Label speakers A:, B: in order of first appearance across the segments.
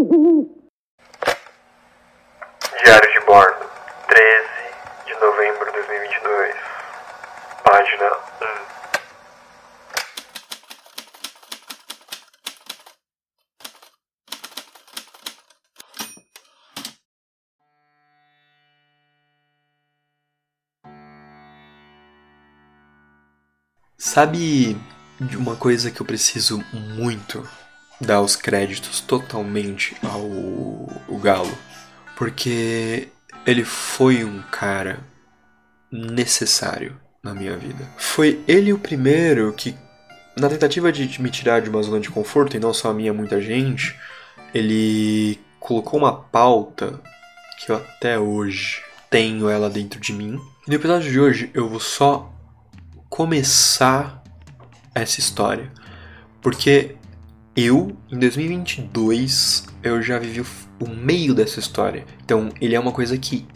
A: Diário de bordo, 13 de novembro de 2022, página 1.
B: Sabe de uma coisa que eu preciso muito dar os créditos totalmente ao, ao Galo? Porque ele foi um cara necessário na minha vida. Foi ele o primeiro que, na tentativa de me tirar de uma zona de conforto, e não só a minha, muita gente, ele colocou uma pauta que eu até hoje tenho ela dentro de mim. E no episódio de hoje eu vou só começar essa história. Porque eu, em 2022, eu já vivi o, meio dessa história. Então, ele é uma coisa que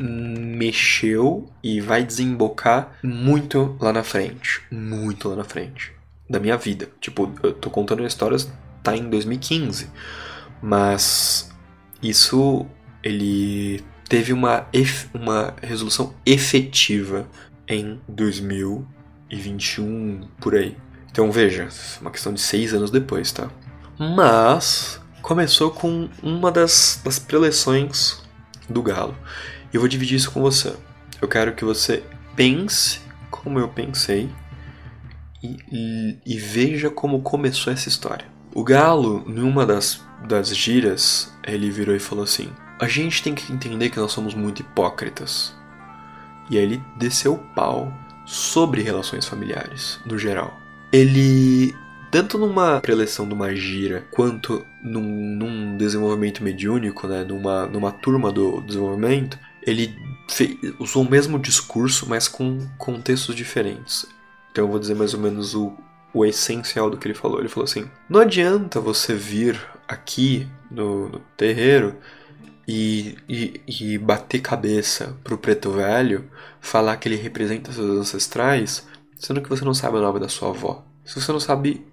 B: mexeu e vai desembocar muito lá na frente. Muito lá na frente. Da minha vida. Tipo, eu tô contando histórias, tá em 2015. Mas isso, ele teve uma, uma resolução efetiva em 2021, por aí. Então veja, uma questão de seis anos depois, tá? Mas começou com uma das, das preleções do Galo. E eu vou dividir isso com você. Eu quero que você pense como eu pensei e, e, e veja como começou essa história. O Galo, numa das, das giras, ele virou e falou assim: A gente tem que entender que nós somos muito hipócritas. E aí ele desceu o pau sobre relações familiares, no geral. Ele, tanto numa preleção de uma gira, quanto num, num desenvolvimento mediúnico, né, numa, numa turma do desenvolvimento, ele fez, usou o mesmo discurso, mas com contextos diferentes. Então eu vou dizer mais ou menos o, o essencial do que ele falou. Ele falou assim: não adianta você vir aqui no, no terreiro e, e, e bater cabeça pro preto velho, falar que ele representa seus ancestrais, sendo que você não sabe o nome da sua avó. Se você não sabe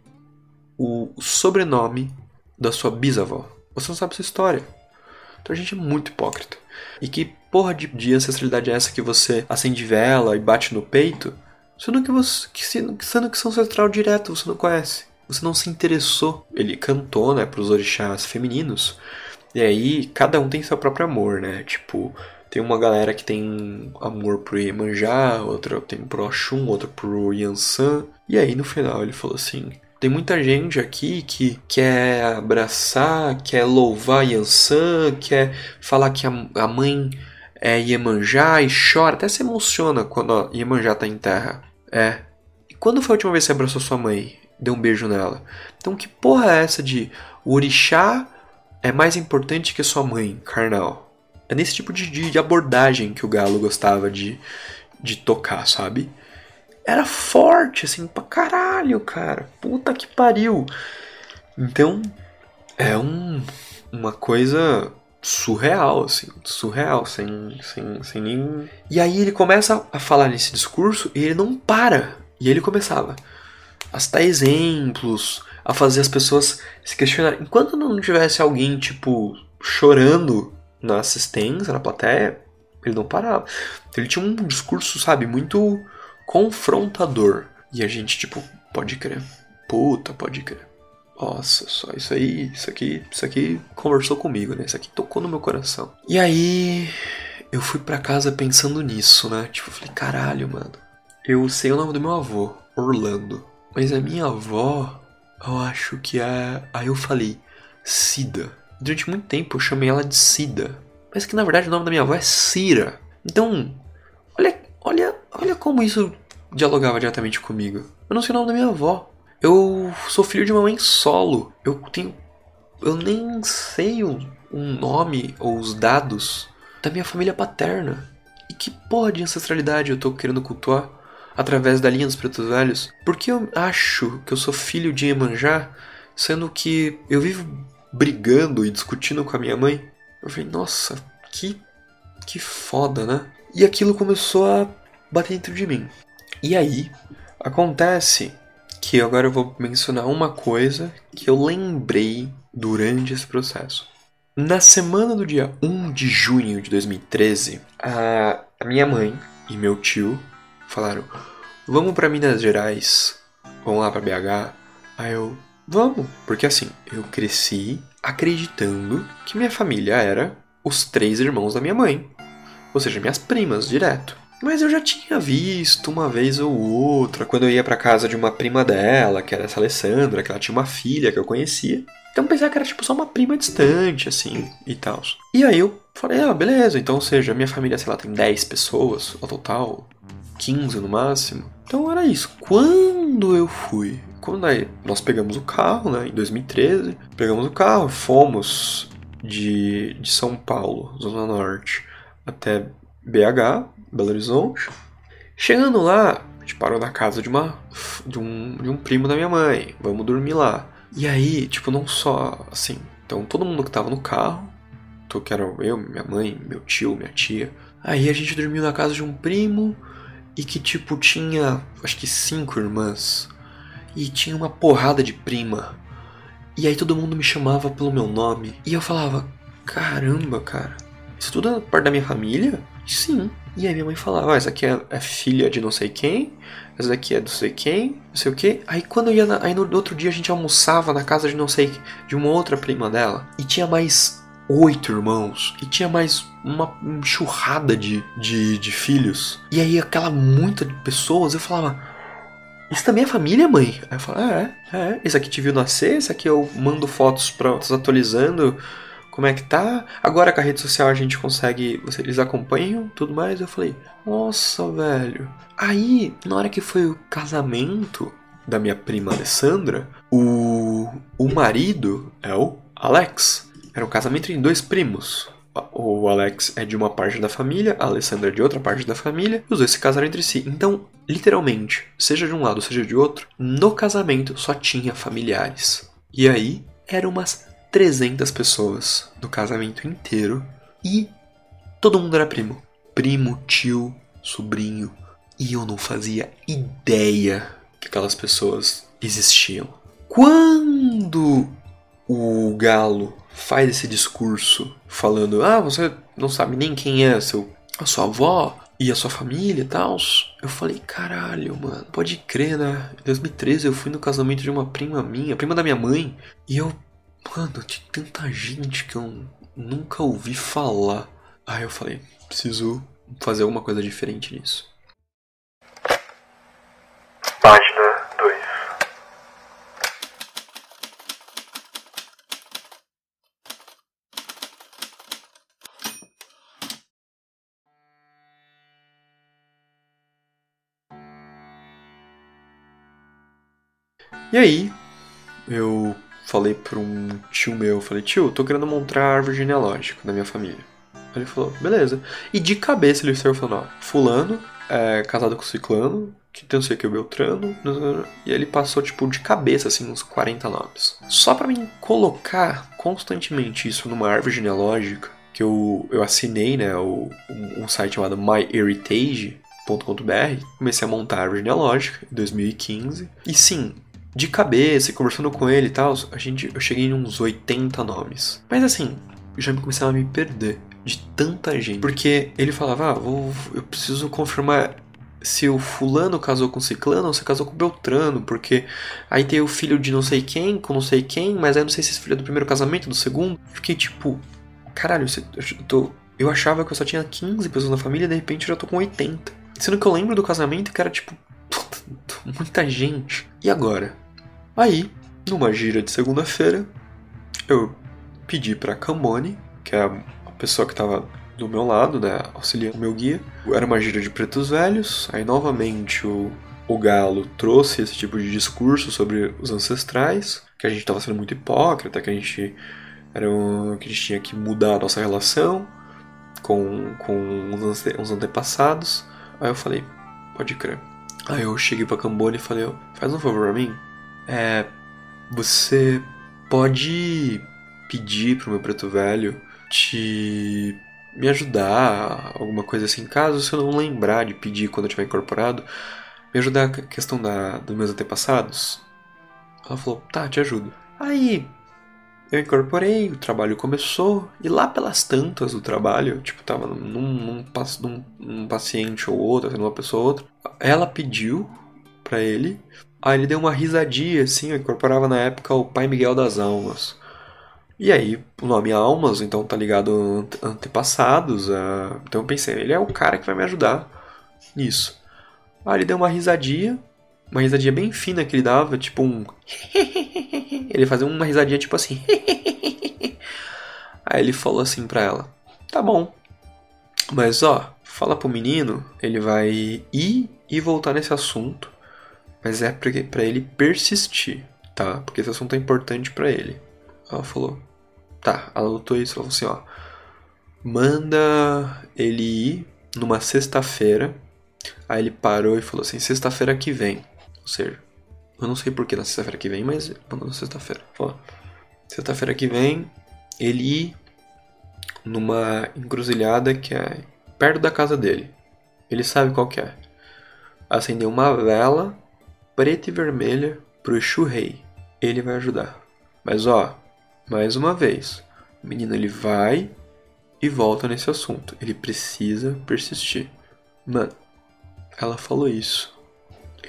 B: o sobrenome da sua bisavó, você não sabe sua história. Então a gente é muito hipócrita. E que porra de, de ancestralidade é essa que você acende vela e bate no peito, sendo que você que, sendo que são ancestral direto, você não conhece. Você não se interessou. Ele cantou, né, pros orixás femininos, e aí, cada um tem seu próprio amor, né? Tipo, tem uma galera que tem amor pro Iemanjá, outra tem pro Oxum, outra pro Yansan. E aí, no final, ele falou assim: tem muita gente aqui que quer abraçar, quer louvar Yansan, quer falar que a mãe é Iemanjá e chora, até se emociona quando a Iemanjá tá em terra. É. E quando foi a última vez que você abraçou sua mãe? Deu um beijo nela? Então, que porra é essa de o orixá é mais importante que sua mãe, carnal. É nesse tipo de, de abordagem que o Galo gostava de, de tocar, sabe? Era forte, assim, pra caralho, cara. Puta que pariu. Então, é um, uma coisa surreal, assim, surreal, sem, sem, sem nem. E aí ele começa a falar nesse discurso e ele não para. E ele começava a citar exemplos, a fazer as pessoas se questionarem. Enquanto não tivesse alguém, tipo, chorando na assistência, na plateia, ele não parava. Então, ele tinha um discurso, sabe, muito confrontador. E a gente, tipo, pode crer. Puta, pode crer. Nossa, só isso aí, isso aqui, isso aqui conversou comigo, né? Isso aqui tocou no meu coração. E aí, eu fui para casa pensando nisso, né? Tipo, falei, caralho, mano. Eu sei o nome do meu avô, Orlando. Mas a minha avó, eu acho que é. Aí eu falei, Cida. Durante muito tempo eu chamei ela de Cida. Mas que na verdade o nome da minha avó é Cira. Então, olha, olha, olha como isso dialogava diretamente comigo. Eu não sei o nome da minha avó. Eu sou filho de uma mãe solo. Eu tenho. Eu nem sei o, o nome ou os dados da minha família paterna. E que porra de ancestralidade eu tô querendo cultuar? através da linha dos pretos velhos, porque eu acho que eu sou filho de Iemanjá, sendo que eu vivo brigando e discutindo com a minha mãe. Eu falei, nossa, que, que foda, né? E aquilo começou a bater dentro de mim. E aí, acontece que agora eu vou mencionar uma coisa que eu lembrei durante esse processo. Na semana do dia 1 de junho de 2013, a minha mãe e meu tio falaram: Vamos para Minas Gerais, vamos lá para BH. Aí eu, vamos, porque assim, eu cresci acreditando que minha família era os três irmãos da minha mãe, ou seja, minhas primas, direto. Mas eu já tinha visto uma vez ou outra, quando eu ia para casa de uma prima dela, que era essa Alessandra, que ela tinha uma filha que eu conhecia. Então pensava que era tipo só uma prima distante, assim, e tal. E aí eu falei, ah, beleza, então, ou seja, minha família, sei lá, tem 10 pessoas ao total, 15 no máximo. Então era isso. Quando eu fui, quando aí nós pegamos o carro, né, em 2013, pegamos o carro, fomos de, de São Paulo, Zona Norte, até BH, Belo Horizonte. Chegando lá, a gente parou na casa de, uma, de, um, de um primo da minha mãe. Vamos dormir lá. E aí, tipo, não só assim. Então, todo mundo que tava no carro, que era eu, minha mãe, meu tio, minha tia. Aí a gente dormiu na casa de um primo e que, tipo, tinha acho que cinco irmãs. E tinha uma porrada de prima. E aí todo mundo me chamava pelo meu nome. E eu falava: caramba, cara, isso tudo é parte da minha família? Sim. E aí minha mãe falava, ah, essa aqui é, é, filha de não sei quem, essa daqui é do sei quem, não sei o que. Aí quando eu ia, na, aí no outro dia a gente almoçava na casa de não sei, de uma outra prima dela, e tinha mais oito irmãos, e tinha mais uma enxurrada de, de, de filhos. E aí aquela muita de pessoas, eu falava, isso também é família, mãe? Aí eu falava, é, é, esse aqui te viu nascer, esse aqui eu mando fotos pra, atualizando como é que tá. Agora com a rede social a gente consegue. Eles acompanham tudo mais. Eu falei, nossa, velho. Aí, na hora que foi o casamento da minha prima Alessandra, o, o marido é o Alex. Era um casamento em dois primos. O Alex é de uma parte da família, a Alessandra é de outra parte da família, e os dois se casaram entre si. Então, literalmente, seja de um lado, seja de outro, no casamento só tinha familiares. E aí, eram umas 300 pessoas no casamento inteiro e todo mundo era primo. Primo, tio, sobrinho. E eu não fazia ideia que aquelas pessoas existiam. Quando o Galo faz esse discurso falando: Ah, você não sabe nem quem é seu, a sua avó e a sua família e tal. Eu falei: Caralho, mano, pode crer, né? Em 2013 eu fui no casamento de uma prima minha, prima da minha mãe, e eu Mano, tinha tanta gente que eu nunca ouvi falar. Aí eu falei, preciso fazer alguma coisa diferente nisso.
A: Página
B: E aí, eu falei para um tio meu, falei, tio, tô querendo montar árvore genealógica da minha família. Ele falou, beleza. E de cabeça ele saiu falando, ó, fulano é casado com ciclano, que tem não sei o que, o Beltrano, e ele passou, tipo, de cabeça, assim, uns 40 nomes. Só para mim colocar constantemente isso numa árvore genealógica, que eu, eu assinei, né, o, um site chamado myheritage.com.br, comecei a montar a árvore genealógica em 2015. E sim, de cabeça conversando com ele e tal, a gente, eu cheguei em uns 80 nomes. Mas assim, já me começava a me perder de tanta gente. Porque ele falava, ah, vou, eu preciso confirmar se o fulano casou com ciclano ou se casou com Beltrano, porque aí tem o filho de não sei quem, com não sei quem, mas aí eu não sei se esse filho é do primeiro casamento, do segundo. Fiquei tipo, caralho, eu, tô, eu achava que eu só tinha 15 pessoas na família de repente eu já tô com 80. Sendo que eu lembro do casamento que era tipo, muita gente. E agora? Aí, numa gira de segunda-feira, eu pedi para Cambone, que é a pessoa que estava do meu lado, né, auxiliando o meu guia. Era uma gira de pretos velhos, aí novamente o, o Galo trouxe esse tipo de discurso sobre os ancestrais, que a gente estava sendo muito hipócrita, que a gente era um, que a gente tinha que mudar a nossa relação com, com os, os antepassados. Aí eu falei, pode crer. Aí eu cheguei pra Cambone e falei, faz um favor pra mim, é, você pode pedir pro meu preto velho te me ajudar, alguma coisa assim, caso você não lembrar de pedir quando eu tiver incorporado, me ajudar a questão da, dos meus antepassados? Ela falou, tá, te ajudo. Aí eu incorporei, o trabalho começou, e lá pelas tantas do trabalho, tipo, tava num, num, num, num paciente ou outro, uma pessoa ou outra, ela pediu para ele, aí ele deu uma risadinha, assim, eu incorporava na época o Pai Miguel das Almas. E aí, o nome Almas, então tá ligado a antepassados, a... então eu pensei, ele é o cara que vai me ajudar nisso. Aí ele deu uma risadinha, uma risadinha bem fina que ele dava, tipo um. ele fazia uma risadinha tipo assim. Aí ele falou assim pra ela: Tá bom, mas ó, fala pro menino, ele vai ir e voltar nesse assunto, mas é pra ele persistir, tá? Porque esse assunto é importante para ele. Ela falou: Tá, ela anotou isso, ela falou assim: Ó, manda ele ir numa sexta-feira. Aí ele parou e falou assim: Sexta-feira que vem. Ou seja, eu não sei porquê na sexta-feira que vem, mas mandou na sexta-feira. Ó, sexta-feira que vem, ele ir numa encruzilhada que é perto da casa dele. Ele sabe qual que é. Acender uma vela preta e vermelha pro Exu Rei. Ele vai ajudar. Mas ó, mais uma vez, o menino ele vai e volta nesse assunto. Ele precisa persistir. Mano, ela falou isso.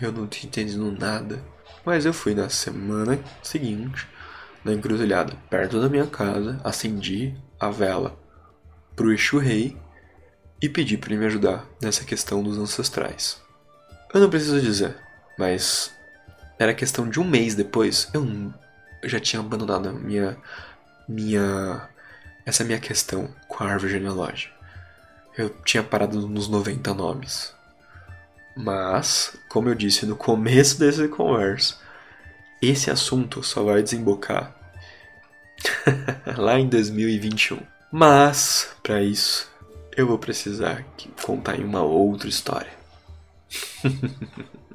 B: Eu não tinha entendido nada. Mas eu fui na semana seguinte, na encruzilhada, perto da minha casa, acendi a vela pro Exu Rei e pedi para ele me ajudar nessa questão dos ancestrais. Eu não preciso dizer, mas era questão de um mês depois, eu, já tinha abandonado a minha minha essa minha questão com a árvore genealógica. Eu tinha parado nos 90 nomes. Mas, como eu disse no começo dessa conversa, esse assunto só vai desembocar lá em 2021. Mas, para isso, eu vou precisar contar uma outra história.